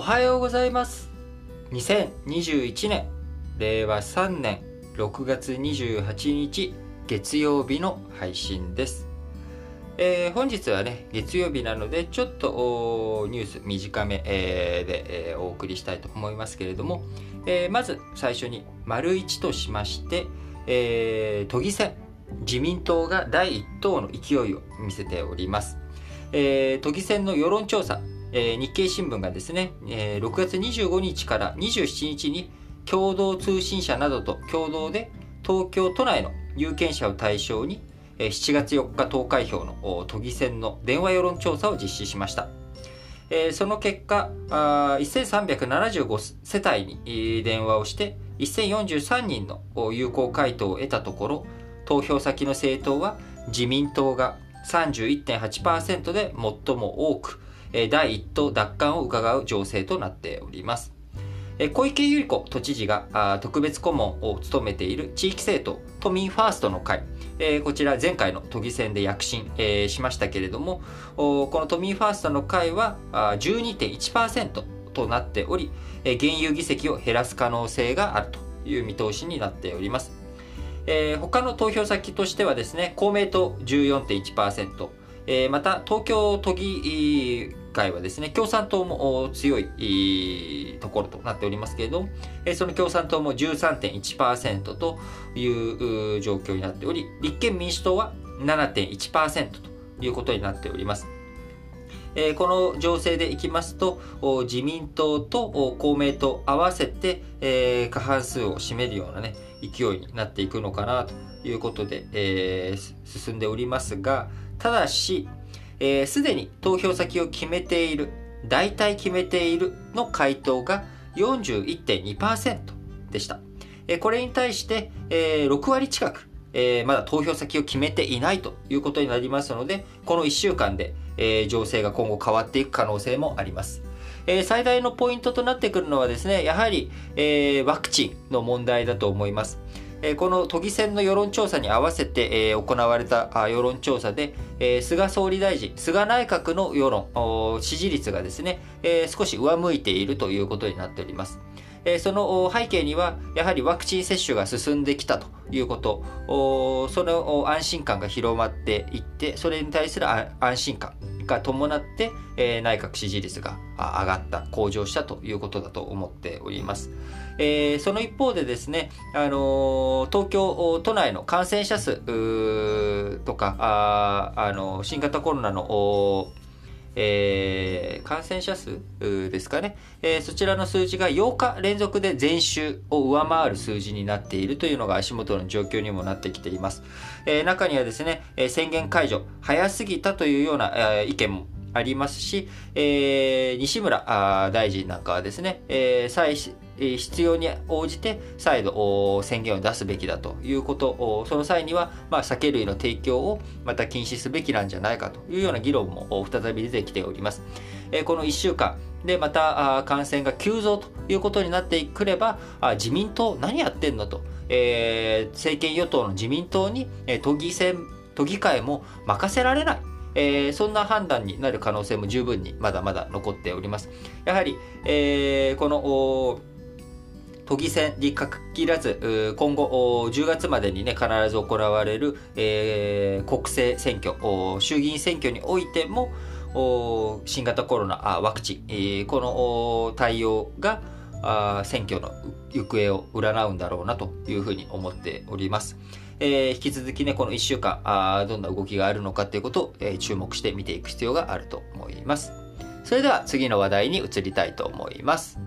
おはようございます。2021年令和3年6月28日月曜日の配信です、えー本日はね月曜日なのでちょっとおニュース短め、えーで、えーお送りしたいと思いますけれども、えーまず最初に丸1としまして、えー都議選自民党が第一党の勢いを見せております、えー都議選の世論調査えー日経新聞がですね、えー6月25日から27日に共同通信社などと共同で東京都内の有権者を対象にえー7月4日投開票の都議選の電話世論調査を実施しました。えーその結果、あ1375世帯に電話をして1043人の有効回答を得たところ、投票先の政党は自民党が31.8%で最も多く、第一党奪還を伺う情勢となっております。小池百合子都知事が特別顧問を務めている地域政党都民ファーストの会、こちら前回の都議選で躍進、しましたけれどもこの都民ファーストの会は12.1%となっており、現有議席を減らす可能性があるという見通しになっております。他の投票先としてはですね公明党14.1%、えまた東京都議会はですね共産党も強いところとなっておりますけれども、えその共産党も13.1%という状況になっており立憲民主党は7.1%ということになっております。えこの情勢でいきますと自民党と公明党合わせて、え過半数を占めるようなね勢いになっていくのかなということで、えー進んでおりますがただしすで、ーに投票先を決めている大体決めているの回答が41.2%でした、えーこれに対して、えー6割近くえーまだ投票先を決めていないということになりますので、この1週間で、えー情勢が今後変わっていく可能性もあります。えー最大のポイントとなってくるのはですね、やはり、えーワクチンの問題だと思います。えーこの都議選の世論調査に合わせて、えー行われたあ世論調査で、えー菅総理大臣、菅内閣の世論、支持率がですね、えー少し上向いているということになっております。その背景には、やはりワクチン接種が進んできたということ、その安心感が広まっていって、それに対する安心感が伴って、内閣支持率が上がった、向上したということだと思っております。その一方でですね、東京都内の感染者数とか、新型コロナのえー感染者数ですかね、えーそちらの数字が8日連続で前週を上回る数字になっているというのが足元の状況にもなってきています。えー中にはですね、え宣言解除早すぎたというような、え意見もありますし、えー西村大臣なんかはですね、えー再必要に応じて再度宣言を出すべきだということその際には、まあ、酒類の提供をまた禁止すべきなんじゃないかというような議論も再び出てきております。この1週間でまた感染が急増ということになってくれば自民党何やってんのと、えー政権与党の自民党に、都議選都議会も任せられないえーそんな判断になる可能性も十分にまだまだ残っております。やはり、えーこの都議選に限らず、今後10月までにね、必ず行われる、えー国政選挙、衆議院選挙においても、お新型コロナあワクチン、えこのお対応があ選挙の行方を占うんだろうなというふうに思っております。えー引き続きね、この1週間あどんな動きがあるのかということを、えー注目して見ていく必要があると思います。それでは次の話題に移りたいと思います。